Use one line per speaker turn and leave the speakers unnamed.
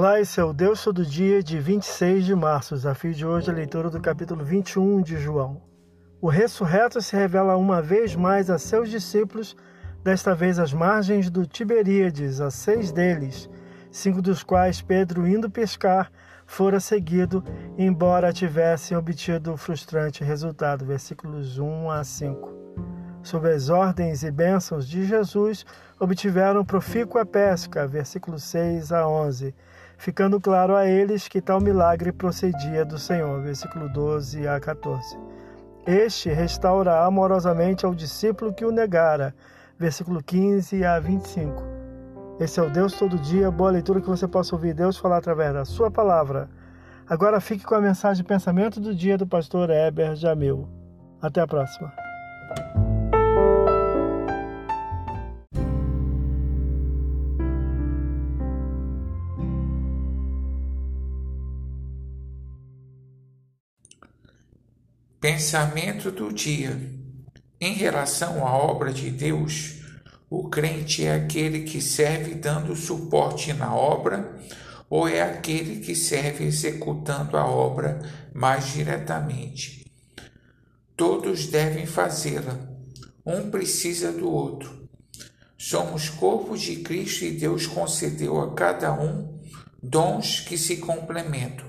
Olá, esse é o Deus Todo Dia de 26 de março. O desafio de hoje é a leitura do capítulo 21 de João. O ressurreto se revela uma vez mais a seus discípulos, desta vez às margens do Tiberíades, a seis deles, cinco dos quais Pedro, indo pescar, fora seguido, embora tivessem obtido o frustrante resultado. Versículos 1 a 5. Sob as ordens e bênçãos de Jesus, obtiveram profícua pesca. Versículos 6 a 11 ficando claro a eles que tal milagre procedia do Senhor. Versículo 12 a 14. Este restaura amorosamente ao discípulo que o negara. Versículo 15 a 25. Esse é o Deus todo dia, boa leitura que você possa ouvir Deus falar através da sua palavra. Agora fique com a mensagem de pensamento do dia do pastor Heber Jamil. Até a próxima.
Pensamento do dia. Em relação à obra de Deus, o crente é aquele que serve dando suporte na obra ou é aquele que serve executando a obra mais diretamente. Todos devem fazê-la, um precisa do outro. Somos corpo de Cristo e Deus concedeu a cada um dons que se complementam.